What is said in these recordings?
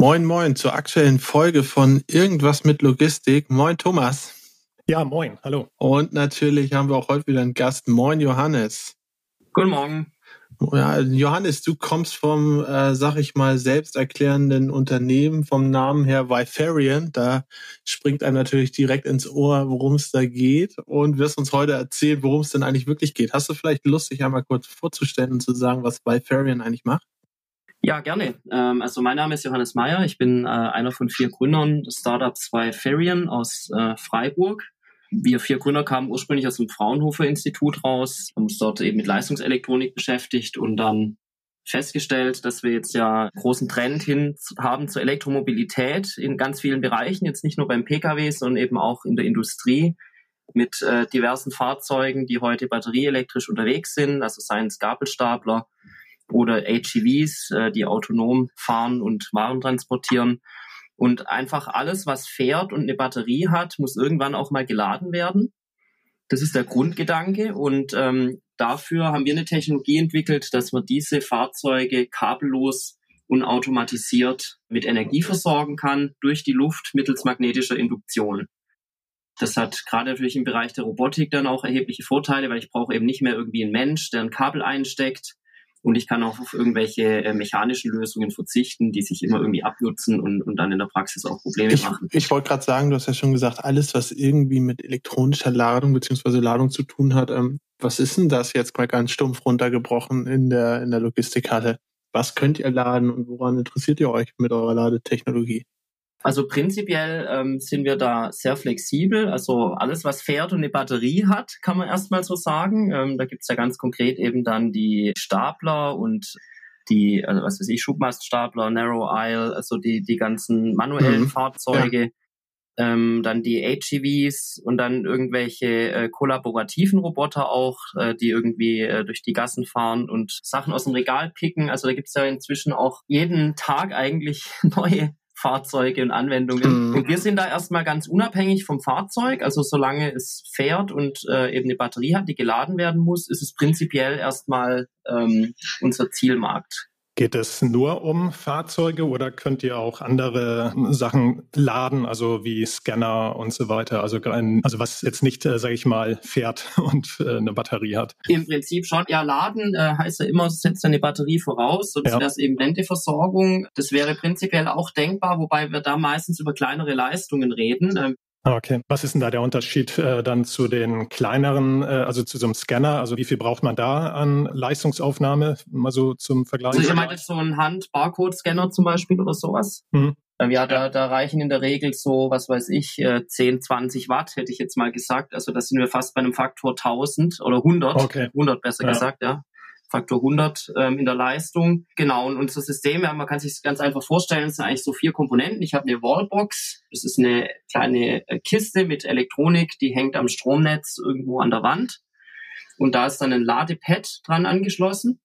Moin, moin zur aktuellen Folge von Irgendwas mit Logistik. Moin, Thomas. Ja, moin, hallo. Und natürlich haben wir auch heute wieder einen Gast. Moin, Johannes. Guten Morgen. Ja, Johannes, du kommst vom, äh, sag ich mal, selbsterklärenden Unternehmen vom Namen her Vifarian. Da springt einem natürlich direkt ins Ohr, worum es da geht und wirst uns heute erzählen, worum es denn eigentlich wirklich geht. Hast du vielleicht Lust, dich einmal kurz vorzustellen und zu sagen, was Vifarian eigentlich macht? Ja, gerne. Ähm, also mein Name ist Johannes Meyer. Ich bin äh, einer von vier Gründern des Startups bei Ferian aus äh, Freiburg. Wir vier Gründer kamen ursprünglich aus dem Fraunhofer Institut raus, haben uns dort eben mit Leistungselektronik beschäftigt und dann festgestellt, dass wir jetzt ja großen Trend hin haben zur Elektromobilität in ganz vielen Bereichen, jetzt nicht nur beim Pkw, sondern eben auch in der Industrie mit äh, diversen Fahrzeugen, die heute batterieelektrisch unterwegs sind, also seien es Gabelstapler, oder HEVs, äh, die autonom fahren und Waren transportieren. Und einfach alles, was fährt und eine Batterie hat, muss irgendwann auch mal geladen werden. Das ist der Grundgedanke. Und ähm, dafür haben wir eine Technologie entwickelt, dass man diese Fahrzeuge kabellos und automatisiert mit Energie versorgen kann durch die Luft mittels magnetischer Induktion. Das hat gerade natürlich im Bereich der Robotik dann auch erhebliche Vorteile, weil ich brauche eben nicht mehr irgendwie einen Mensch, der ein Kabel einsteckt, und ich kann auch auf irgendwelche äh, mechanischen Lösungen verzichten, die sich immer irgendwie abnutzen und, und dann in der Praxis auch Probleme ich, machen. Ich wollte gerade sagen, du hast ja schon gesagt, alles, was irgendwie mit elektronischer Ladung beziehungsweise Ladung zu tun hat, ähm, was ist denn das jetzt mal ganz stumpf runtergebrochen in der, in der Logistikhalle? Was könnt ihr laden und woran interessiert ihr euch mit eurer Ladetechnologie? Also prinzipiell ähm, sind wir da sehr flexibel. Also alles, was fährt und eine Batterie hat, kann man erstmal so sagen. Ähm, da gibt's ja ganz konkret eben dann die Stapler und die, also was weiß ich, Schubmaststapler, Narrow Isle, also die, die ganzen manuellen mhm. Fahrzeuge. Ja. Ähm, dann die HEVs und dann irgendwelche äh, kollaborativen Roboter auch, äh, die irgendwie äh, durch die Gassen fahren und Sachen aus dem Regal picken. Also da gibt's ja inzwischen auch jeden Tag eigentlich neue Fahrzeuge und Anwendungen. Mhm. Und wir sind da erstmal ganz unabhängig vom Fahrzeug. Also solange es fährt und äh, eben eine Batterie hat, die geladen werden muss, ist es prinzipiell erstmal ähm, unser Zielmarkt. Geht es nur um Fahrzeuge oder könnt ihr auch andere Sachen laden, also wie Scanner und so weiter? Also, also was jetzt nicht, äh, sage ich mal, fährt und äh, eine Batterie hat? Im Prinzip schon. Ja, laden äh, heißt ja immer, setzt eine Batterie voraus, sonst ja. wäre es eben Lendeversorgung. Das wäre prinzipiell auch denkbar, wobei wir da meistens über kleinere Leistungen reden. Ähm, okay. Was ist denn da der Unterschied äh, dann zu den kleineren, äh, also zu so einem Scanner? Also wie viel braucht man da an Leistungsaufnahme? Mal so zum Vergleich. Also ich meine so ein Hand-Barcode-Scanner zum Beispiel oder sowas. Mhm. Ja, da, da reichen in der Regel so, was weiß ich, 10, äh, 20 Watt, hätte ich jetzt mal gesagt. Also da sind wir fast bei einem Faktor 1000 oder 100. Okay. 100 besser ja. gesagt, ja. Faktor 100 ähm, in der Leistung. Genau, und unser System, ja, man kann sich ganz einfach vorstellen, es sind eigentlich so vier Komponenten. Ich habe eine Wallbox, das ist eine kleine äh, Kiste mit Elektronik, die hängt am Stromnetz irgendwo an der Wand. Und da ist dann ein Ladepad dran angeschlossen.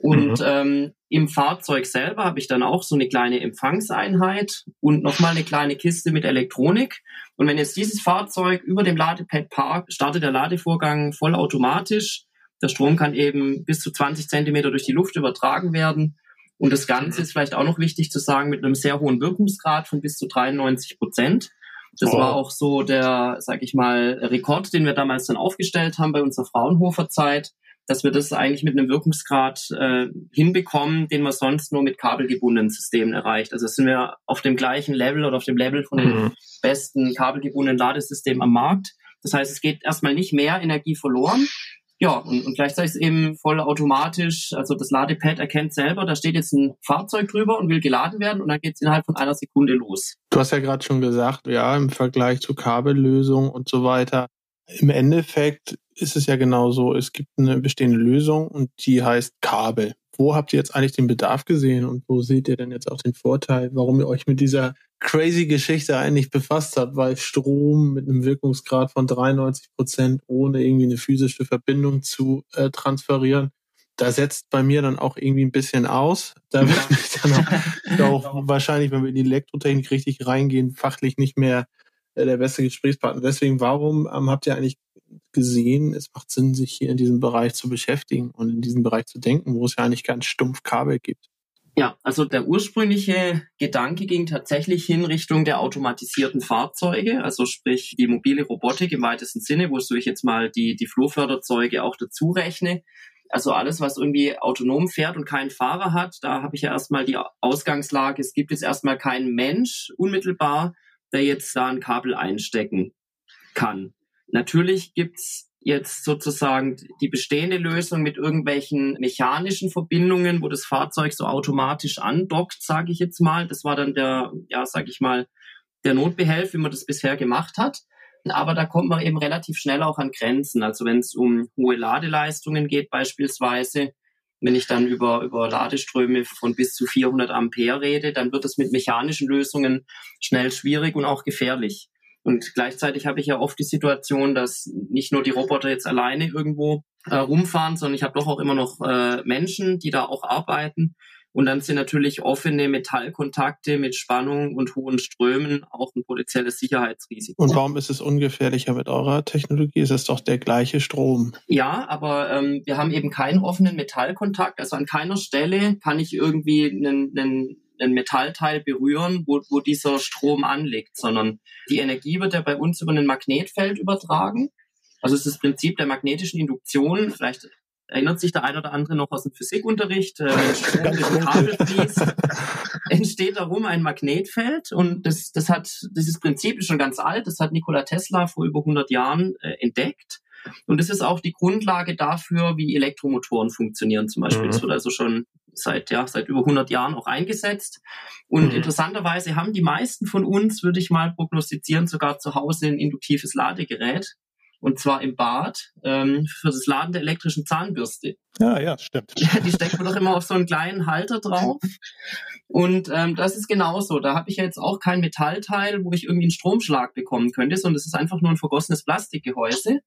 Und mhm. ähm, im Fahrzeug selber habe ich dann auch so eine kleine Empfangseinheit und nochmal eine kleine Kiste mit Elektronik. Und wenn jetzt dieses Fahrzeug über dem Ladepad parkt, startet der Ladevorgang vollautomatisch der Strom kann eben bis zu 20 Zentimeter durch die Luft übertragen werden. Und das Ganze ist vielleicht auch noch wichtig zu sagen, mit einem sehr hohen Wirkungsgrad von bis zu 93 Prozent. Das oh. war auch so der, sag ich mal, Rekord, den wir damals dann aufgestellt haben bei unserer Fraunhofer Zeit, dass wir das eigentlich mit einem Wirkungsgrad äh, hinbekommen, den man sonst nur mit kabelgebundenen Systemen erreicht. Also sind wir auf dem gleichen Level oder auf dem Level von den mhm. besten kabelgebundenen Ladesystemen am Markt. Das heißt, es geht erstmal nicht mehr Energie verloren, ja, und, und gleichzeitig ist eben voll automatisch, also das Ladepad erkennt selber, da steht jetzt ein Fahrzeug drüber und will geladen werden und dann geht es innerhalb von einer Sekunde los. Du hast ja gerade schon gesagt, ja, im Vergleich zu Kabellösung und so weiter. Im Endeffekt ist es ja genauso, es gibt eine bestehende Lösung und die heißt Kabel wo habt ihr jetzt eigentlich den Bedarf gesehen und wo seht ihr denn jetzt auch den Vorteil, warum ihr euch mit dieser crazy Geschichte eigentlich befasst habt, weil Strom mit einem Wirkungsgrad von 93 Prozent ohne irgendwie eine physische Verbindung zu äh, transferieren, da setzt bei mir dann auch irgendwie ein bisschen aus. Da wird mich dann auch, auch wahrscheinlich, wenn wir in die Elektrotechnik richtig reingehen, fachlich nicht mehr äh, der beste Gesprächspartner. Deswegen, warum ähm, habt ihr eigentlich gesehen, es macht Sinn, sich hier in diesem Bereich zu beschäftigen und in diesem Bereich zu denken, wo es ja eigentlich ganz stumpf Kabel gibt? Ja, also der ursprüngliche Gedanke ging tatsächlich hin Richtung der automatisierten Fahrzeuge, also sprich die mobile Robotik im weitesten Sinne, wozu ich jetzt mal die, die Flurförderzeuge auch dazu rechne. Also alles, was irgendwie autonom fährt und keinen Fahrer hat, da habe ich ja erstmal die Ausgangslage, es gibt jetzt erstmal keinen Mensch unmittelbar, der jetzt da ein Kabel einstecken kann. Natürlich gibt's jetzt sozusagen die bestehende Lösung mit irgendwelchen mechanischen Verbindungen, wo das Fahrzeug so automatisch andockt, sage ich jetzt mal. Das war dann der, ja, sage ich mal, der Notbehelf, wie man das bisher gemacht hat. Aber da kommt man eben relativ schnell auch an Grenzen. Also wenn es um hohe Ladeleistungen geht beispielsweise, wenn ich dann über, über Ladeströme von bis zu 400 Ampere rede, dann wird es mit mechanischen Lösungen schnell schwierig und auch gefährlich. Und gleichzeitig habe ich ja oft die Situation, dass nicht nur die Roboter jetzt alleine irgendwo äh, rumfahren, sondern ich habe doch auch immer noch äh, Menschen, die da auch arbeiten. Und dann sind natürlich offene Metallkontakte mit Spannung und hohen Strömen auch ein potenzielles Sicherheitsrisiko. Und warum ist es ungefährlicher mit eurer Technologie? Es ist doch der gleiche Strom. Ja, aber ähm, wir haben eben keinen offenen Metallkontakt. Also an keiner Stelle kann ich irgendwie einen, einen ein Metallteil berühren, wo, wo dieser Strom anliegt, sondern die Energie wird ja bei uns über ein Magnetfeld übertragen. Also es ist das Prinzip der magnetischen Induktion. Vielleicht erinnert sich der ein oder andere noch aus dem Physikunterricht, äh, wenn Strom durch ein Kabel fließt, entsteht darum ein Magnetfeld und das, das hat, dieses Prinzip ist schon ganz alt, das hat Nikola Tesla vor über 100 Jahren äh, entdeckt und das ist auch die Grundlage dafür, wie Elektromotoren funktionieren zum Beispiel. Mhm. Das wird also schon seit, ja, seit über 100 Jahren auch eingesetzt. Und mhm. interessanterweise haben die meisten von uns, würde ich mal prognostizieren, sogar zu Hause ein induktives Ladegerät. Und zwar im Bad ähm, für das Laden der elektrischen Zahnbürste. Ja, ja, stimmt. Die steckt man doch immer auf so einen kleinen Halter drauf. Und ähm, das ist genauso. Da habe ich ja jetzt auch kein Metallteil, wo ich irgendwie einen Stromschlag bekommen könnte, sondern es ist einfach nur ein vergossenes Plastikgehäuse.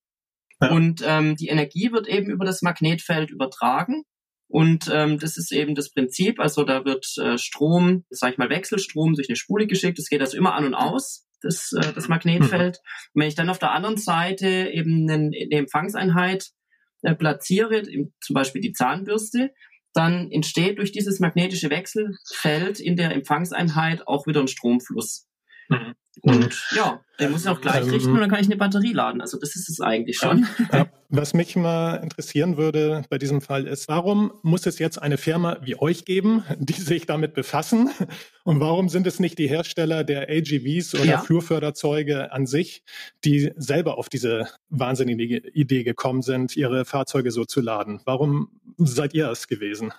Ja. Und ähm, die Energie wird eben über das Magnetfeld übertragen. Und ähm, das ist eben das Prinzip. Also da wird äh, Strom, sag ich mal Wechselstrom, durch eine Spule geschickt. Das geht also immer an und aus, das, äh, das Magnetfeld. Mhm. Und wenn ich dann auf der anderen Seite eben eine, eine Empfangseinheit äh, platziere, zum Beispiel die Zahnbürste, dann entsteht durch dieses magnetische Wechselfeld in der Empfangseinheit auch wieder ein Stromfluss. Mhm. Und ja, den muss ich auch gleich richten und dann kann ich eine Batterie laden. Also das ist es eigentlich schon. Ja, was mich mal interessieren würde bei diesem Fall ist, warum muss es jetzt eine Firma wie euch geben, die sich damit befassen? Und warum sind es nicht die Hersteller der AGVs oder ja. Flurförderzeuge an sich, die selber auf diese wahnsinnige Idee gekommen sind, ihre Fahrzeuge so zu laden? Warum seid ihr es gewesen?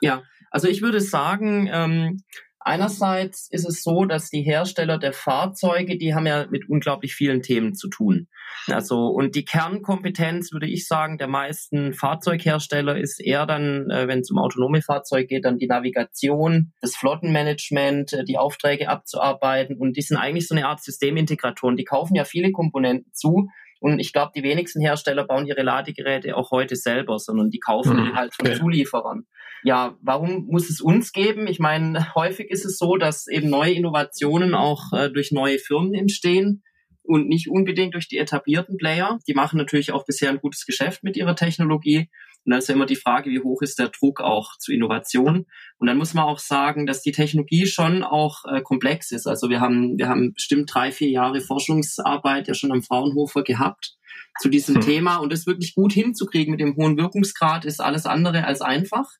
Ja, also ich würde sagen, ähm, Einerseits ist es so, dass die Hersteller der Fahrzeuge, die haben ja mit unglaublich vielen Themen zu tun. Also, und die Kernkompetenz, würde ich sagen, der meisten Fahrzeughersteller ist eher dann, äh, wenn es um autonome Fahrzeuge geht, dann die Navigation, das Flottenmanagement, äh, die Aufträge abzuarbeiten. Und die sind eigentlich so eine Art Systemintegratoren. Die kaufen ja viele Komponenten zu, und ich glaube, die wenigsten Hersteller bauen ihre Ladegeräte auch heute selber, sondern die kaufen mhm. halt von. Zulieferern. Ja, warum muss es uns geben? Ich meine, häufig ist es so, dass eben neue Innovationen auch äh, durch neue Firmen entstehen und nicht unbedingt durch die etablierten Player. Die machen natürlich auch bisher ein gutes Geschäft mit ihrer Technologie. Und dann ist ja immer die Frage, wie hoch ist der Druck auch zu Innovation? Und dann muss man auch sagen, dass die Technologie schon auch äh, komplex ist. Also wir haben, wir haben bestimmt drei, vier Jahre Forschungsarbeit ja schon am Fraunhofer gehabt zu diesem hm. Thema. Und das wirklich gut hinzukriegen mit dem hohen Wirkungsgrad ist alles andere als einfach.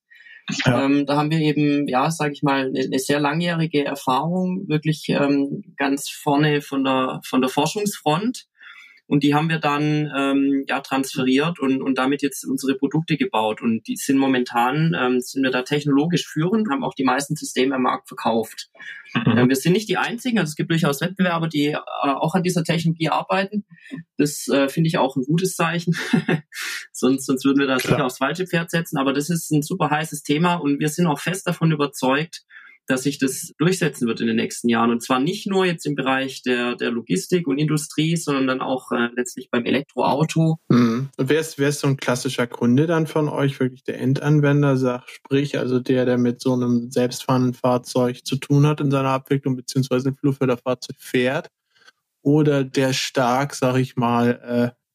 Ja. Ähm, da haben wir eben, ja, sage ich mal, eine, eine, sehr langjährige Erfahrung, wirklich ähm, ganz vorne von der von der Forschungsfront. Und die haben wir dann ähm, ja transferiert und, und damit jetzt unsere Produkte gebaut und die sind momentan ähm, sind wir da technologisch führend, haben auch die meisten Systeme am Markt verkauft. Mhm. Äh, wir sind nicht die einzigen, also es gibt durchaus Wettbewerber, die äh, auch an dieser Technologie arbeiten. Das äh, finde ich auch ein gutes Zeichen. sonst, sonst würden wir da sicher aufs falsche Pferd setzen. Aber das ist ein super heißes Thema und wir sind auch fest davon überzeugt, dass sich das durchsetzen wird in den nächsten Jahren. Und zwar nicht nur jetzt im Bereich der, der Logistik und Industrie, sondern dann auch äh, letztlich beim Elektroauto. Mhm. Wer ist, wer ist so ein klassischer Kunde dann von euch, wirklich der Endanwender, sagt, sprich, also der, der mit so einem selbstfahrenden Fahrzeug zu tun hat in seiner Abwicklung, beziehungsweise ein Flugförderfahrzeug fährt? Oder der stark, sag ich mal, äh,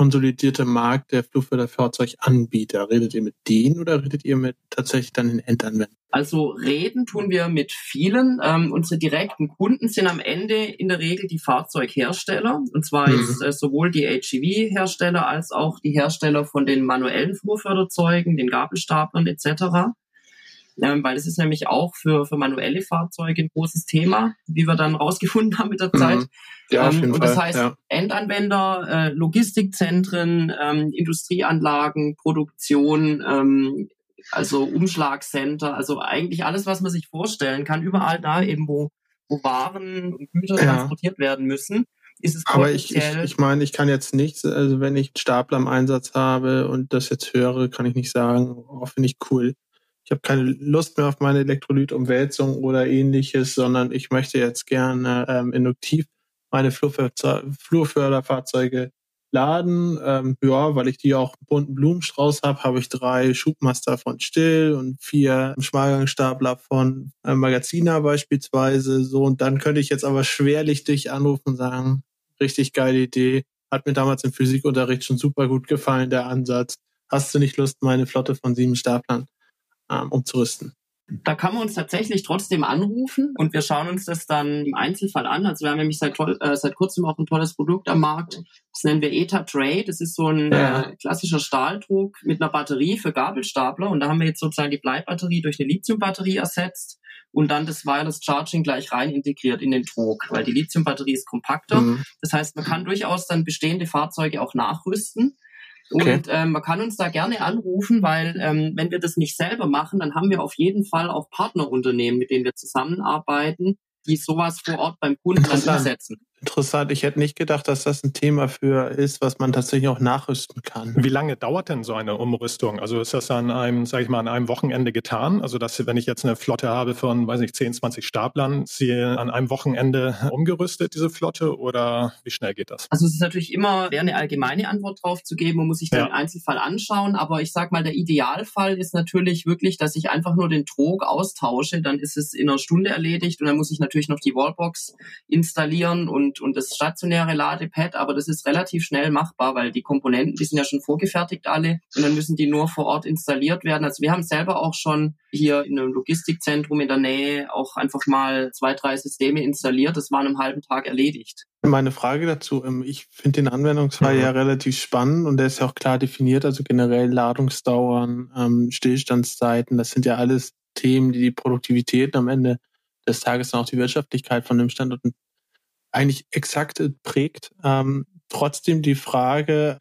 konsolidierte Markt der Flugförderfahrzeuganbieter? Redet ihr mit denen oder redet ihr mit tatsächlich dann den Endanwendern? Also reden tun wir mit vielen. Ähm, unsere direkten Kunden sind am Ende in der Regel die Fahrzeughersteller. Und zwar mhm. ist äh, sowohl die HGV-Hersteller als auch die Hersteller von den manuellen Flurförderzeugen, den Gabelstaplern etc ähm, weil es ist nämlich auch für, für manuelle Fahrzeuge ein großes Thema, wie wir dann rausgefunden haben mit der Zeit. Mhm. Ja, auf ähm, jeden und das Fall, heißt, ja. Endanwender, äh, Logistikzentren, ähm, Industrieanlagen, Produktion, ähm, also Umschlagcenter, also eigentlich alles, was man sich vorstellen kann, überall da eben, wo, wo Waren und Güter ja. transportiert werden müssen. Ist es Aber ich, ich, ich meine, ich kann jetzt nichts, also wenn ich einen Stapler im Einsatz habe und das jetzt höre, kann ich nicht sagen, oh, finde ich cool ich habe keine Lust mehr auf meine Elektrolytumwälzung oder ähnliches, sondern ich möchte jetzt gerne ähm, induktiv meine Flurförderfahrzeuge laden. Ähm, ja, weil ich die auch bunten Blumenstrauß habe, habe ich drei Schubmaster von Still und vier Schmalgangstapler von äh, Magaziner beispielsweise. So, und dann könnte ich jetzt aber schwerlich dich anrufen und sagen, richtig geile Idee. Hat mir damals im Physikunterricht schon super gut gefallen, der Ansatz. Hast du nicht Lust, meine Flotte von sieben Staplern ähm, umzurüsten. Da kann man uns tatsächlich trotzdem anrufen und wir schauen uns das dann im Einzelfall an. Also wir haben nämlich seit, äh, seit kurzem auch ein tolles Produkt am Markt. Das nennen wir ETA Tray. Das ist so ein äh, klassischer Stahldruck mit einer Batterie für Gabelstapler. Und da haben wir jetzt sozusagen die Bleibatterie durch eine Lithiumbatterie ersetzt und dann das Wireless Charging gleich rein integriert in den Trog, weil die Lithiumbatterie ist kompakter. Mhm. Das heißt, man kann durchaus dann bestehende Fahrzeuge auch nachrüsten. Okay. Und ähm, man kann uns da gerne anrufen, weil ähm, wenn wir das nicht selber machen, dann haben wir auf jeden Fall auch Partnerunternehmen, mit denen wir zusammenarbeiten, die sowas vor Ort beim Kunden dann umsetzen. Interessant. Ich hätte nicht gedacht, dass das ein Thema für ist, was man tatsächlich auch nachrüsten kann. Wie lange dauert denn so eine Umrüstung? Also ist das an einem, sage ich mal, an einem Wochenende getan? Also dass, wenn ich jetzt eine Flotte habe von, weiß ich, 10, 20 Staplern, sie an einem Wochenende umgerüstet, diese Flotte? Oder wie schnell geht das? Also es ist natürlich immer schwer, eine allgemeine Antwort drauf zu geben. Man muss sich den ja. Einzelfall anschauen. Aber ich sag mal, der Idealfall ist natürlich wirklich, dass ich einfach nur den Trog austausche. Dann ist es in einer Stunde erledigt und dann muss ich natürlich noch die Wallbox installieren und und, und das stationäre Ladepad, aber das ist relativ schnell machbar, weil die Komponenten, die sind ja schon vorgefertigt alle und dann müssen die nur vor Ort installiert werden. Also wir haben selber auch schon hier in einem Logistikzentrum in der Nähe auch einfach mal zwei, drei Systeme installiert. Das war in einem halben Tag erledigt. Meine Frage dazu, ähm, ich finde den Anwendungsfall mhm. ja relativ spannend und der ist ja auch klar definiert, also generell Ladungsdauern, ähm, Stillstandszeiten, das sind ja alles Themen, die die Produktivität am Ende des Tages und auch die Wirtschaftlichkeit von dem Standort eigentlich exakt prägt. Ähm, trotzdem die Frage,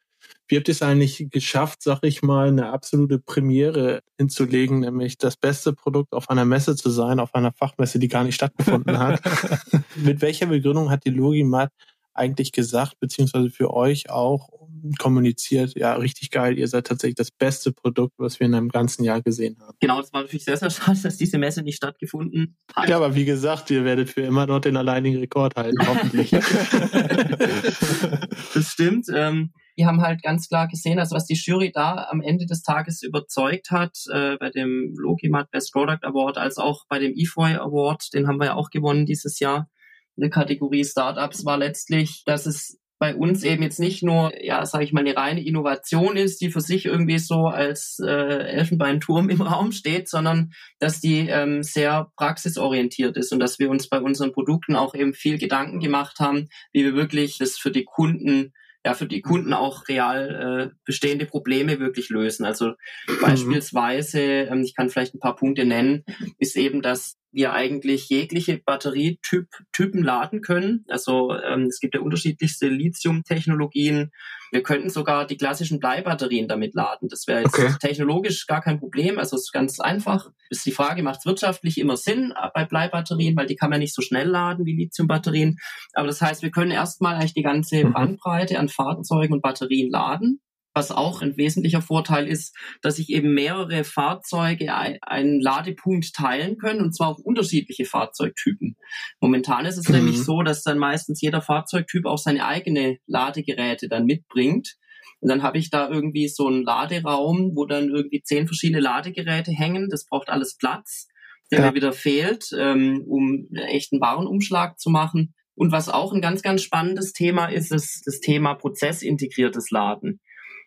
wie habt ihr es eigentlich geschafft, sag ich mal, eine absolute Premiere hinzulegen, nämlich das beste Produkt auf einer Messe zu sein, auf einer Fachmesse, die gar nicht stattgefunden hat? Mit welcher Begründung hat die Logimat eigentlich gesagt, beziehungsweise für euch auch kommuniziert, ja, richtig geil, ihr seid tatsächlich das beste Produkt, was wir in einem ganzen Jahr gesehen haben. Genau, es war natürlich sehr, sehr schade, dass diese Messe nicht stattgefunden hat. Ja, aber wie gesagt, ihr werdet für immer dort den alleinigen Rekord halten, hoffentlich. das stimmt. Ähm, die haben halt ganz klar gesehen, also was die Jury da am Ende des Tages überzeugt hat, äh, bei dem Logimat Best Product Award, als auch bei dem EFOI Award, den haben wir ja auch gewonnen dieses Jahr, in der Kategorie Startups, war letztlich, dass es bei uns eben jetzt nicht nur, ja, sage ich mal, eine reine Innovation ist, die für sich irgendwie so als äh, Elfenbeinturm im Raum steht, sondern dass die ähm, sehr praxisorientiert ist und dass wir uns bei unseren Produkten auch eben viel Gedanken gemacht haben, wie wir wirklich das für die Kunden ja für die Kunden auch real äh, bestehende Probleme wirklich lösen. Also mhm. beispielsweise, ähm, ich kann vielleicht ein paar Punkte nennen, ist eben, dass wir eigentlich jegliche Batterietypen laden können. Also ähm, es gibt ja unterschiedlichste Lithium-Technologien. Wir könnten sogar die klassischen Bleibatterien damit laden. Das wäre jetzt okay. technologisch gar kein Problem. Also es ist ganz einfach. Ist die Frage, macht es wirtschaftlich immer Sinn äh, bei Bleibatterien, weil die kann man nicht so schnell laden wie Lithiumbatterien. Aber das heißt, wir können erstmal eigentlich die ganze mhm. Bandbreite an Fahrzeugen und Batterien laden. Was auch ein wesentlicher Vorteil ist, dass sich eben mehrere Fahrzeuge einen Ladepunkt teilen können und zwar auch unterschiedliche Fahrzeugtypen. Momentan ist es mhm. nämlich so, dass dann meistens jeder Fahrzeugtyp auch seine eigene Ladegeräte dann mitbringt. Und dann habe ich da irgendwie so einen Laderaum, wo dann irgendwie zehn verschiedene Ladegeräte hängen. Das braucht alles Platz, der ja. mir wieder fehlt, ähm, um einen echten Warenumschlag zu machen. Und was auch ein ganz, ganz spannendes Thema ist, ist das Thema prozessintegriertes Laden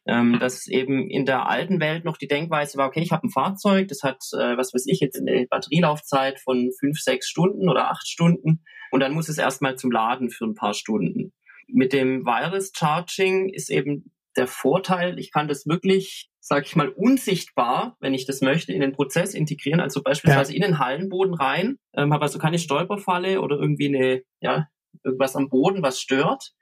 ähm, dass eben in der alten Welt noch die Denkweise war, okay, ich habe ein Fahrzeug, das hat, äh, was weiß ich, jetzt eine Batterielaufzeit von fünf, sechs Stunden oder acht Stunden und dann muss es erstmal zum Laden für ein paar Stunden. Mit dem Wireless Charging ist eben der Vorteil, ich kann das wirklich, sage ich mal, unsichtbar, wenn ich das möchte, in den Prozess integrieren, also beispielsweise ja. in den Hallenboden rein, ähm, habe also keine Stolperfalle oder irgendwie eine, ja, irgendwas am Boden, was stört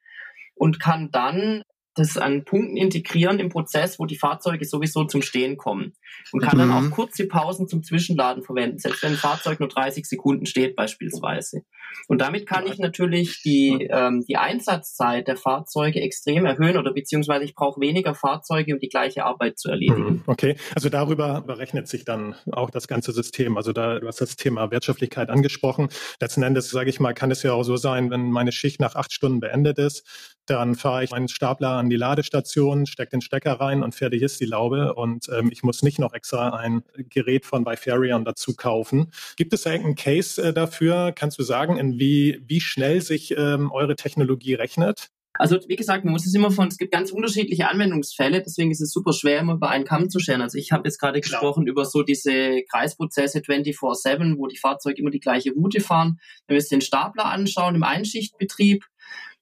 und kann dann das an Punkten integrieren im Prozess, wo die Fahrzeuge sowieso zum Stehen kommen. Und kann mhm. dann auch kurze Pausen zum Zwischenladen verwenden, selbst wenn ein Fahrzeug nur 30 Sekunden steht beispielsweise. Und damit kann ich natürlich die, ähm, die Einsatzzeit der Fahrzeuge extrem erhöhen oder beziehungsweise ich brauche weniger Fahrzeuge, um die gleiche Arbeit zu erledigen. Mhm. Okay, also darüber berechnet sich dann auch das ganze System. Also da, du hast das Thema Wirtschaftlichkeit angesprochen. Letzten Endes, sage ich mal, kann es ja auch so sein, wenn meine Schicht nach acht Stunden beendet ist, dann fahre ich meinen Stapler an die Ladestation, stecke den Stecker rein und fertig ist die Laube. Und ähm, ich muss nicht noch extra ein Gerät von Bifarion dazu kaufen. Gibt es irgendeinen Case äh, dafür? Kannst du sagen, in wie, wie schnell sich ähm, eure Technologie rechnet? Also wie gesagt, man muss es immer von, es gibt ganz unterschiedliche Anwendungsfälle, deswegen ist es super schwer, immer über einen Kamm zu scheren. Also ich habe jetzt gerade gesprochen über so diese Kreisprozesse 24-7, wo die Fahrzeuge immer die gleiche Route fahren. Wenn wir uns den Stapler anschauen im Einschichtbetrieb,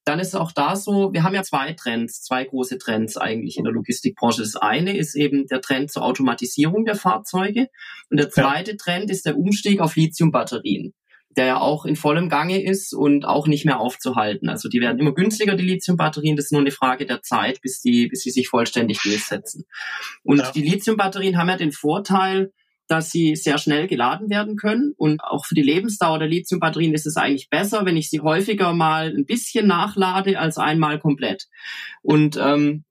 dann ist es auch da so, wir haben ja zwei Trends, zwei große Trends eigentlich in der Logistikbranche. Das eine ist eben der Trend zur Automatisierung der Fahrzeuge und der zweite ja. Trend ist der Umstieg auf Lithiumbatterien der ja auch in vollem Gange ist und auch nicht mehr aufzuhalten. Also die werden immer günstiger, die Lithiumbatterien. Das ist nur eine Frage der Zeit, bis die, bis sie sich vollständig durchsetzen. Und ja. die Lithiumbatterien haben ja den Vorteil, dass sie sehr schnell geladen werden können. Und auch für die Lebensdauer der Lithiumbatterien ist es eigentlich besser, wenn ich sie häufiger mal ein bisschen nachlade als einmal komplett. Und ähm,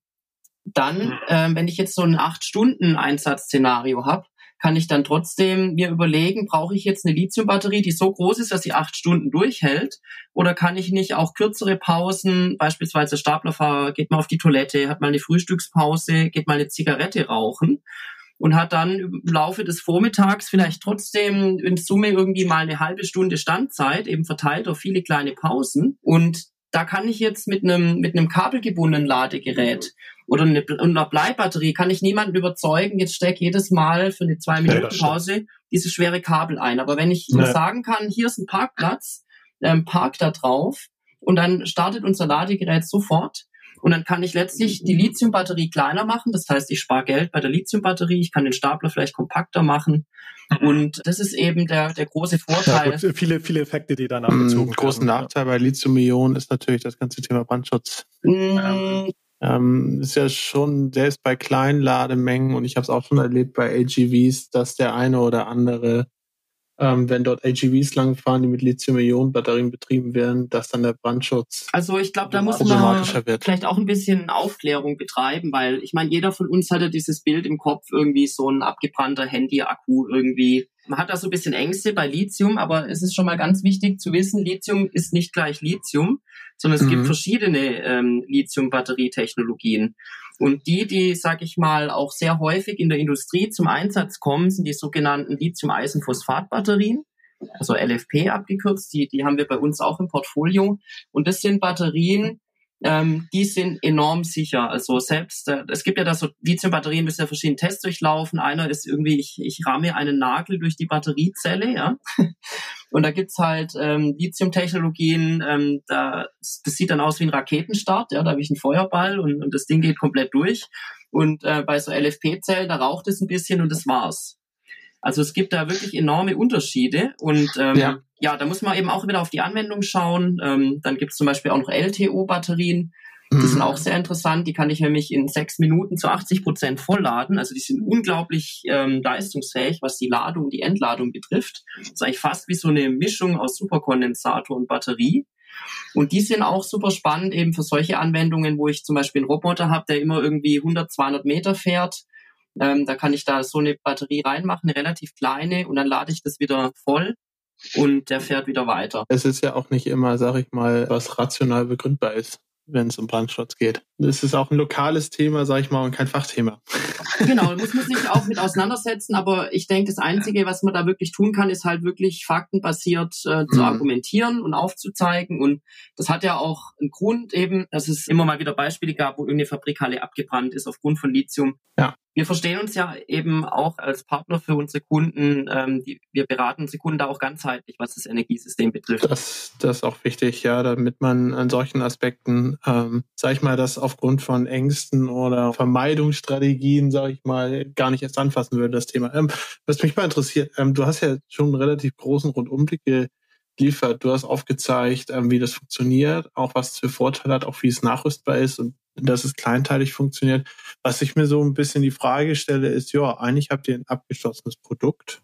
dann, äh, wenn ich jetzt so ein acht Stunden Einsatzszenario habe, kann ich dann trotzdem mir überlegen, brauche ich jetzt eine Lithiumbatterie, die so groß ist, dass sie acht Stunden durchhält? Oder kann ich nicht auch kürzere Pausen, beispielsweise Staplerfahrer geht mal auf die Toilette, hat mal eine Frühstückspause, geht mal eine Zigarette rauchen und hat dann im Laufe des Vormittags vielleicht trotzdem in Summe irgendwie mal eine halbe Stunde Standzeit, eben verteilt auf viele kleine Pausen. Und da kann ich jetzt mit einem, mit einem kabelgebundenen Ladegerät oder eine, einer Bleibatterie kann ich niemanden überzeugen, jetzt steck jedes Mal für eine zwei Minuten Pause diese schwere Kabel ein. Aber wenn ich ihm sagen kann, hier ist ein Parkplatz, ähm, park da drauf und dann startet unser Ladegerät sofort, und dann kann ich letztlich die Lithiumbatterie kleiner machen. Das heißt, ich spare Geld bei der Lithiumbatterie. Ich kann den Stapler vielleicht kompakter machen. Und das ist eben der, der große Vorteil. Ja, gut, viele, viele Effekte, die dann abgezogen werden. Großen Nachteil bei Lithium-Ionen ist natürlich das ganze Thema Brandschutz. Mm. Ähm, ist ja schon, selbst bei kleinen Lademengen, und ich habe es auch schon erlebt bei AGVs, dass der eine oder andere ähm, wenn dort AGVs langfahren, die mit Lithium-Ionen-Batterien betrieben werden, dass dann der Brandschutz Also ich glaube, da muss man vielleicht auch ein bisschen Aufklärung betreiben, weil ich meine, jeder von uns hat ja dieses Bild im Kopf, irgendwie so ein abgebrannter Handy-Akku irgendwie. Man hat da so ein bisschen Ängste bei Lithium, aber es ist schon mal ganz wichtig zu wissen, Lithium ist nicht gleich Lithium, sondern es mhm. gibt verschiedene ähm, Lithium-Batterietechnologien. Und die, die, sag ich mal, auch sehr häufig in der Industrie zum Einsatz kommen, sind die sogenannten Lithium-Eisenphosphat-Batterien, also LFP abgekürzt. Die, die haben wir bei uns auch im Portfolio. Und das sind Batterien, ähm, die sind enorm sicher. Also selbst, äh, es gibt ja da so Lithium-Batterien müssen ja verschiedene Tests durchlaufen. Einer ist irgendwie, ich, ich ramme einen Nagel durch die Batteriezelle, ja. Und da gibt's halt ähm, Lithium-Technologien, ähm, da, das sieht dann aus wie ein Raketenstart, ja, da habe ich einen Feuerball und, und das Ding geht komplett durch. Und äh, bei so LFP-Zellen, da raucht es ein bisschen und das war's. Also es gibt da wirklich enorme Unterschiede und ähm, ja. ja, da muss man eben auch wieder auf die Anwendung schauen. Ähm, dann gibt es zum Beispiel auch noch LTO-Batterien. Die mhm. sind auch sehr interessant. Die kann ich nämlich in sechs Minuten zu 80 Prozent vollladen. Also die sind unglaublich ähm, leistungsfähig, was die Ladung, die Entladung betrifft. Das ist eigentlich fast wie so eine Mischung aus Superkondensator und Batterie. Und die sind auch super spannend eben für solche Anwendungen, wo ich zum Beispiel einen Roboter habe, der immer irgendwie 100, 200 Meter fährt. Ähm, da kann ich da so eine Batterie reinmachen, eine relativ kleine, und dann lade ich das wieder voll und der fährt wieder weiter. Es ist ja auch nicht immer, sag ich mal, was rational begründbar ist wenn es um Brandschutz geht. Das ist auch ein lokales Thema, sage ich mal, und kein Fachthema. Genau, muss man sich auch mit auseinandersetzen. Aber ich denke, das Einzige, was man da wirklich tun kann, ist halt wirklich faktenbasiert äh, zu mhm. argumentieren und aufzuzeigen. Und das hat ja auch einen Grund eben, dass es immer mal wieder Beispiele gab, wo irgendeine Fabrikhalle abgebrannt ist aufgrund von Lithium. Ja wir verstehen uns ja eben auch als Partner für unsere Kunden. Ähm, die, wir beraten unsere Kunden da auch ganzheitlich, was das Energiesystem betrifft. Das, das ist auch wichtig, ja, damit man an solchen Aspekten, ähm, sag ich mal, das aufgrund von Ängsten oder Vermeidungsstrategien, sag ich mal, gar nicht erst anfassen würde, das Thema. Ähm, was mich mal interessiert, ähm, du hast ja schon einen relativ großen Rundumblick geliefert. Du hast aufgezeigt, ähm, wie das funktioniert, auch was es für Vorteile hat, auch wie es nachrüstbar ist und dass es kleinteilig funktioniert. Was ich mir so ein bisschen die Frage stelle, ist, ja, eigentlich habt ihr ein abgeschlossenes Produkt.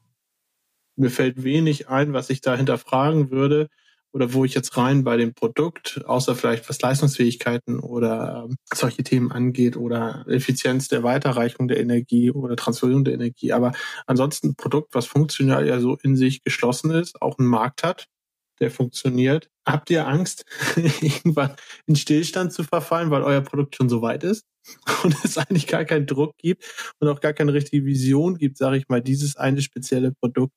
Mir fällt wenig ein, was ich da hinterfragen würde oder wo ich jetzt rein bei dem Produkt, außer vielleicht was Leistungsfähigkeiten oder ähm, solche Themen angeht oder Effizienz der Weiterreichung der Energie oder Transferierung der Energie. Aber ansonsten ein Produkt, was funktional ja so in sich geschlossen ist, auch einen Markt hat, der funktioniert. Habt ihr Angst, irgendwann in Stillstand zu verfallen, weil euer Produkt schon so weit ist und es eigentlich gar keinen Druck gibt und auch gar keine richtige Vision gibt, sage ich mal, dieses eine spezielle Produkt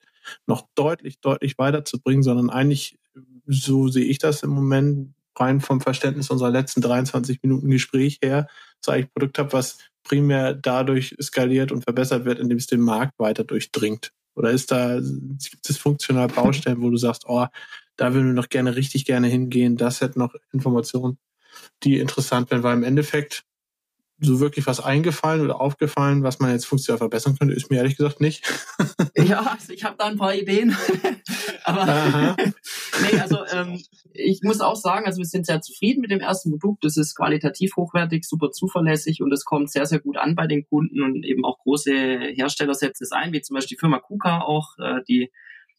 noch deutlich, deutlich weiterzubringen, sondern eigentlich, so sehe ich das im Moment, rein vom Verständnis unserer letzten 23 Minuten Gespräch her, so eigentlich Produkt habe, was primär dadurch skaliert und verbessert wird, indem es den Markt weiter durchdringt. Oder ist da, gibt es funktional Baustellen, wo du sagst, oh, da würden wir noch gerne richtig gerne hingehen. Das hätte noch Informationen, die interessant wären, weil im Endeffekt so wirklich was eingefallen oder aufgefallen, was man jetzt funktional verbessern könnte, ist mir ehrlich gesagt nicht. ja, also ich habe da ein paar Ideen. Aber nee, also ähm, ich muss auch sagen, also wir sind sehr zufrieden mit dem ersten Produkt. Das ist qualitativ hochwertig, super zuverlässig und es kommt sehr, sehr gut an bei den Kunden und eben auch große Hersteller setzen es ein, wie zum Beispiel die Firma KUKA auch, äh, die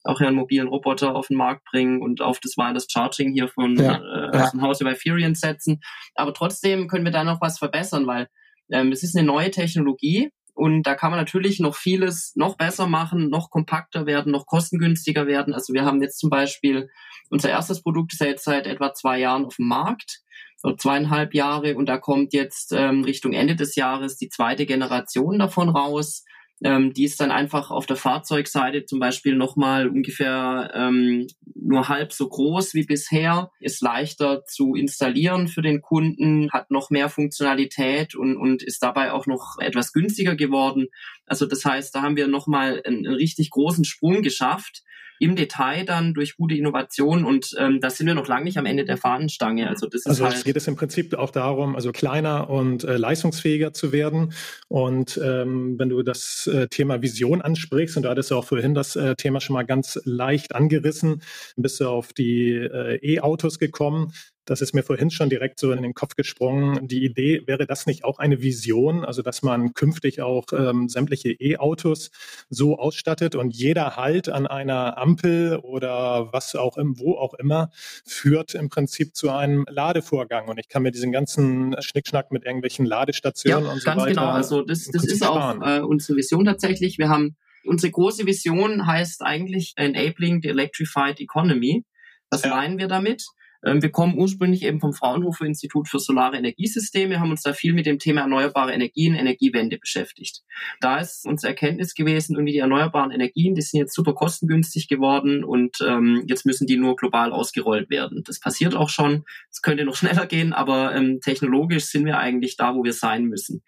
auch ihren mobilen Roboter auf den Markt bringen und auf das Wireless Charging hier von ja, äh, dem Hause bei Furion setzen. Aber trotzdem können wir da noch was verbessern, weil ähm, es ist eine neue Technologie und da kann man natürlich noch vieles noch besser machen, noch kompakter werden, noch kostengünstiger werden. Also wir haben jetzt zum Beispiel unser erstes Produkt ist ja jetzt seit etwa zwei Jahren auf dem Markt, so zweieinhalb Jahre und da kommt jetzt ähm, Richtung Ende des Jahres die zweite Generation davon raus. Ähm, die ist dann einfach auf der Fahrzeugseite zum Beispiel nochmal ungefähr ähm, nur halb so groß wie bisher, ist leichter zu installieren für den Kunden, hat noch mehr Funktionalität und, und ist dabei auch noch etwas günstiger geworden. Also das heißt, da haben wir nochmal einen, einen richtig großen Sprung geschafft im Detail dann durch gute Innovation und ähm, da sind wir noch lange nicht am Ende der Fahnenstange. Also das ist also halt geht es im Prinzip auch darum, also kleiner und äh, leistungsfähiger zu werden. Und ähm, wenn du das äh, Thema Vision ansprichst, und du hattest ja auch vorhin das äh, Thema schon mal ganz leicht angerissen, bist du auf die äh, E-Autos gekommen. Das ist mir vorhin schon direkt so in den Kopf gesprungen. Die Idee, wäre das nicht auch eine Vision, also dass man künftig auch ähm, sämtliche E-Autos so ausstattet und jeder Halt an einer Ampel oder was auch im, wo auch immer, führt im Prinzip zu einem Ladevorgang. Und ich kann mir diesen ganzen Schnickschnack mit irgendwelchen Ladestationen ja, und so ganz weiter. Genau, also das, das ist auch äh, unsere Vision tatsächlich. Wir haben unsere große Vision heißt eigentlich Enabling the Electrified Economy. Was ja. meinen wir damit? Ähm, wir kommen ursprünglich eben vom Fraunhofer Institut für Solare Energiesysteme, haben uns da viel mit dem Thema erneuerbare Energien, Energiewende beschäftigt. Da ist unsere Erkenntnis gewesen, irgendwie die erneuerbaren Energien, die sind jetzt super kostengünstig geworden und ähm, jetzt müssen die nur global ausgerollt werden. Das passiert auch schon. Es könnte noch schneller gehen, aber ähm, technologisch sind wir eigentlich da, wo wir sein müssen.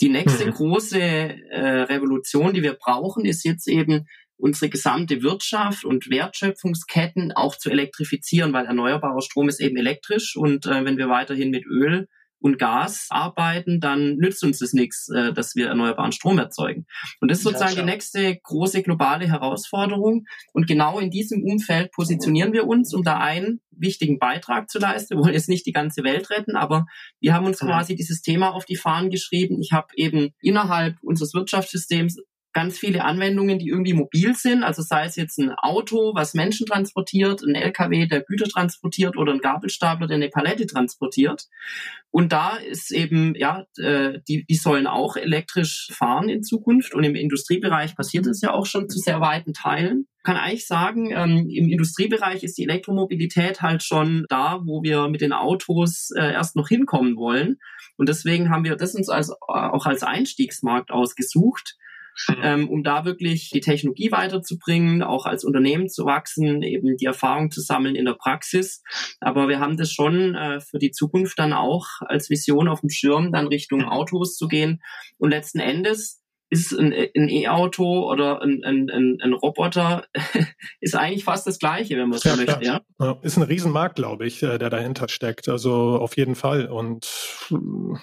Die nächste mhm. große äh, Revolution, die wir brauchen, ist jetzt eben unsere gesamte Wirtschaft und Wertschöpfungsketten auch zu elektrifizieren, weil erneuerbarer Strom ist eben elektrisch und äh, wenn wir weiterhin mit Öl und Gas arbeiten, dann nützt uns das nichts, äh, dass wir erneuerbaren Strom erzeugen. Und das ist sozusagen ja, die nächste große globale Herausforderung. Und genau in diesem Umfeld positionieren wir uns, um da einen wichtigen Beitrag zu leisten. Wir wollen jetzt nicht die ganze Welt retten, aber wir haben uns quasi dieses Thema auf die Fahnen geschrieben. Ich habe eben innerhalb unseres Wirtschaftssystems ganz viele Anwendungen, die irgendwie mobil sind. Also sei es jetzt ein Auto, was Menschen transportiert, ein LKW, der Güter transportiert oder ein Gabelstapler, der eine Palette transportiert. Und da ist eben, ja, äh, die, die sollen auch elektrisch fahren in Zukunft. Und im Industriebereich passiert es ja auch schon zu sehr weiten Teilen. Ich kann eigentlich sagen, ähm, im Industriebereich ist die Elektromobilität halt schon da, wo wir mit den Autos äh, erst noch hinkommen wollen. Und deswegen haben wir das uns als, auch als Einstiegsmarkt ausgesucht. Ähm, um da wirklich die Technologie weiterzubringen, auch als Unternehmen zu wachsen, eben die Erfahrung zu sammeln in der Praxis. Aber wir haben das schon äh, für die Zukunft dann auch als Vision auf dem Schirm, dann Richtung Autos zu gehen. Und letzten Endes ist ein E-Auto oder ein, ein, ein, ein, Roboter ist eigentlich fast das Gleiche, wenn man es ja, so möchte. Ja. ja. Ist ein Riesenmarkt, glaube ich, äh, der dahinter steckt. Also auf jeden Fall. Und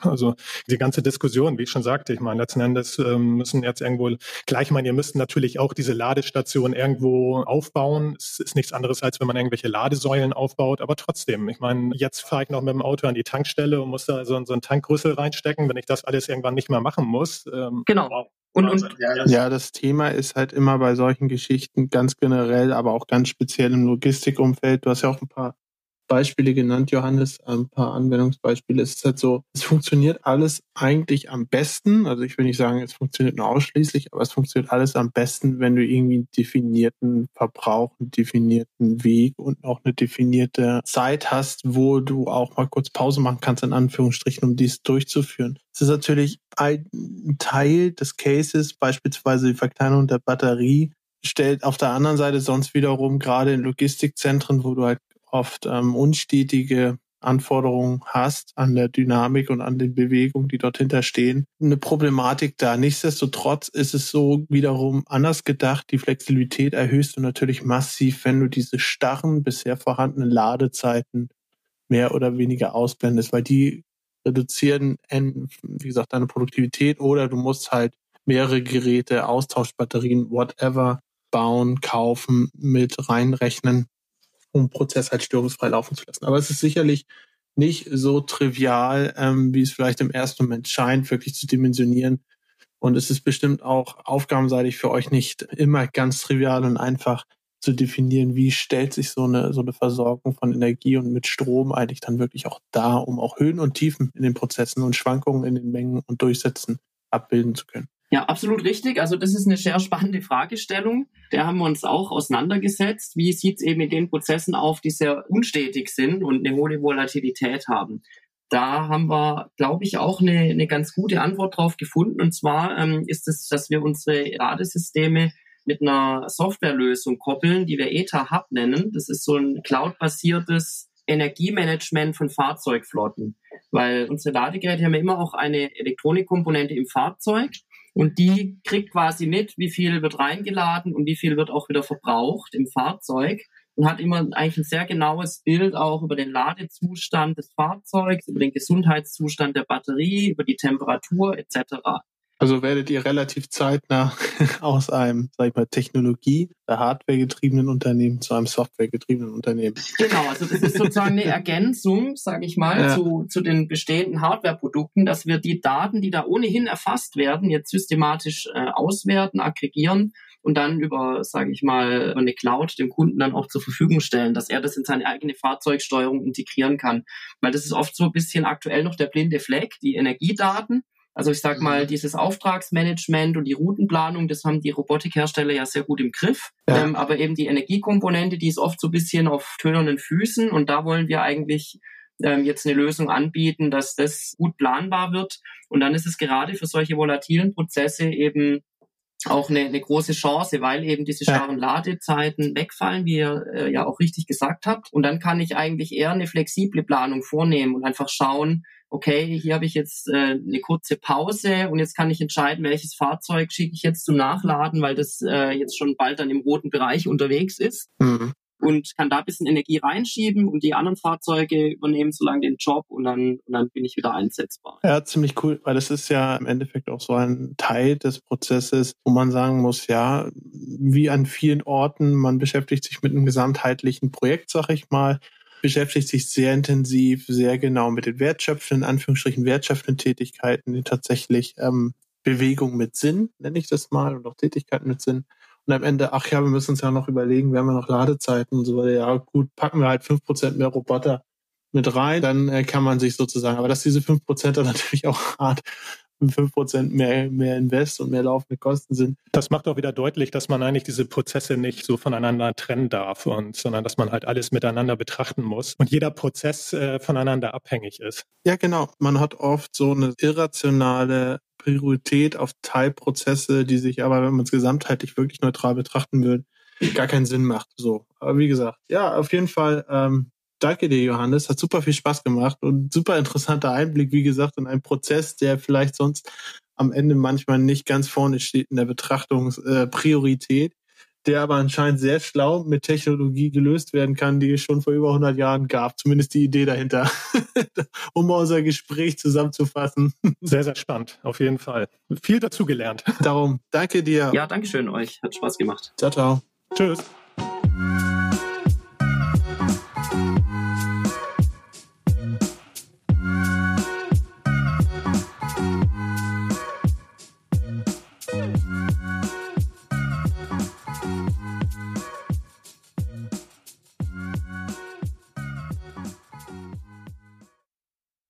also die ganze Diskussion, wie ich schon sagte, ich meine, letzten Endes ähm, müssen jetzt irgendwo, gleich meine, ihr müsst natürlich auch diese Ladestation irgendwo aufbauen. Es ist nichts anderes, als wenn man irgendwelche Ladesäulen aufbaut. Aber trotzdem, ich meine, jetzt fahre ich noch mit dem Auto an die Tankstelle und muss da so, so einen Tankrüssel reinstecken, wenn ich das alles irgendwann nicht mehr machen muss. Ähm, genau. Wow. Und, und ja, das Thema ist halt immer bei solchen Geschichten ganz generell, aber auch ganz speziell im Logistikumfeld. Du hast ja auch ein paar Beispiele genannt, Johannes, ein paar Anwendungsbeispiele. Es ist halt so, es funktioniert alles eigentlich am besten. Also ich will nicht sagen, es funktioniert nur ausschließlich, aber es funktioniert alles am besten, wenn du irgendwie einen definierten Verbrauch, einen definierten Weg und auch eine definierte Zeit hast, wo du auch mal kurz Pause machen kannst, in Anführungsstrichen, um dies durchzuführen. Es ist natürlich ein Teil des Cases, beispielsweise die Verkleinerung der Batterie, stellt auf der anderen Seite sonst wiederum gerade in Logistikzentren, wo du halt oft ähm, unstetige Anforderungen hast an der Dynamik und an den Bewegungen, die dort hinterstehen, eine Problematik da. Nichtsdestotrotz ist es so wiederum anders gedacht. Die Flexibilität erhöhst du natürlich massiv, wenn du diese starren, bisher vorhandenen Ladezeiten mehr oder weniger ausblendest, weil die reduzieren, wie gesagt, deine Produktivität oder du musst halt mehrere Geräte, Austauschbatterien, whatever bauen, kaufen, mit reinrechnen um Prozess halt störungsfrei laufen zu lassen. Aber es ist sicherlich nicht so trivial, ähm, wie es vielleicht im ersten Moment scheint, wirklich zu dimensionieren. Und es ist bestimmt auch aufgabenseitig für euch nicht immer ganz trivial und einfach zu definieren, wie stellt sich so eine, so eine Versorgung von Energie und mit Strom eigentlich dann wirklich auch da, um auch Höhen und Tiefen in den Prozessen und Schwankungen in den Mengen und Durchsätzen abbilden zu können. Ja, absolut richtig. Also das ist eine sehr spannende Fragestellung. Der haben wir uns auch auseinandergesetzt. Wie sieht es eben in den Prozessen auf, die sehr unstetig sind und eine hohe Volatilität haben? Da haben wir, glaube ich, auch eine, eine ganz gute Antwort drauf gefunden. Und zwar ähm, ist es, dass wir unsere Ladesysteme mit einer Softwarelösung koppeln, die wir ETA Hub nennen. Das ist so ein cloud-basiertes Energiemanagement von Fahrzeugflotten. Weil unsere Ladegeräte haben ja immer auch eine Elektronikkomponente im Fahrzeug. Und die kriegt quasi mit, wie viel wird reingeladen und wie viel wird auch wieder verbraucht im Fahrzeug und hat immer eigentlich ein sehr genaues Bild auch über den Ladezustand des Fahrzeugs, über den Gesundheitszustand der Batterie, über die Temperatur etc. Also werdet ihr relativ zeitnah aus einem, sag ich mal, Technologie, Hardware getriebenen Unternehmen zu einem Software getriebenen Unternehmen. Genau, also das ist sozusagen eine Ergänzung, sage ich mal, ja. zu, zu den bestehenden Hardware-Produkten, dass wir die Daten, die da ohnehin erfasst werden, jetzt systematisch äh, auswerten, aggregieren und dann über, sage ich mal, eine Cloud dem Kunden dann auch zur Verfügung stellen, dass er das in seine eigene Fahrzeugsteuerung integrieren kann. Weil das ist oft so ein bisschen aktuell noch der blinde Fleck, die Energiedaten. Also ich sag mal, mhm. dieses Auftragsmanagement und die Routenplanung, das haben die Robotikhersteller ja sehr gut im Griff. Ja. Ähm, aber eben die Energiekomponente, die ist oft so ein bisschen auf tönernen Füßen und da wollen wir eigentlich ähm, jetzt eine Lösung anbieten, dass das gut planbar wird. Und dann ist es gerade für solche volatilen Prozesse eben auch eine, eine große Chance, weil eben diese starren Ladezeiten wegfallen, wie ihr äh, ja auch richtig gesagt habt. Und dann kann ich eigentlich eher eine flexible Planung vornehmen und einfach schauen, okay, hier habe ich jetzt äh, eine kurze Pause und jetzt kann ich entscheiden, welches Fahrzeug schicke ich jetzt zum Nachladen, weil das äh, jetzt schon bald dann im roten Bereich unterwegs ist. Mhm. und kann da ein bisschen Energie reinschieben und die anderen Fahrzeuge übernehmen so lange den Job und dann, und dann bin ich wieder einsetzbar. Ja, ziemlich cool, weil das ist ja im Endeffekt auch so ein Teil des Prozesses, wo man sagen muss, ja, wie an vielen Orten, man beschäftigt sich mit einem gesamtheitlichen Projekt, sag ich mal, beschäftigt sich sehr intensiv, sehr genau mit den wertschöpfenden, in Anführungsstrichen wertschöpfenden Tätigkeiten, die tatsächlich ähm, Bewegung mit Sinn, nenne ich das mal, und auch Tätigkeiten mit Sinn. Und am Ende, ach ja, wir müssen uns ja noch überlegen, wir haben ja noch Ladezeiten und so weiter. Ja, gut, packen wir halt fünf Prozent mehr Roboter mit rein, dann äh, kann man sich sozusagen, aber dass diese fünf Prozent dann natürlich auch hart fünf Prozent mehr, mehr Invest und mehr laufende Kosten sind. Das macht auch wieder deutlich, dass man eigentlich diese Prozesse nicht so voneinander trennen darf und, sondern dass man halt alles miteinander betrachten muss und jeder Prozess äh, voneinander abhängig ist. Ja, genau. Man hat oft so eine irrationale Priorität auf Teilprozesse, die sich aber, wenn man es gesamtheitlich wirklich neutral betrachten will, gar keinen Sinn macht. So. Aber wie gesagt, ja, auf jeden Fall, ähm, danke dir, Johannes. Hat super viel Spaß gemacht und super interessanter Einblick, wie gesagt, in einen Prozess, der vielleicht sonst am Ende manchmal nicht ganz vorne steht in der Betrachtungspriorität. Äh, der aber anscheinend sehr schlau mit Technologie gelöst werden kann, die es schon vor über 100 Jahren gab. Zumindest die Idee dahinter, um unser Gespräch zusammenzufassen. Sehr, sehr spannend, auf jeden Fall. Viel dazu gelernt. Darum, danke dir. Ja, danke schön euch. Hat Spaß gemacht. Ciao, ciao. Tschüss.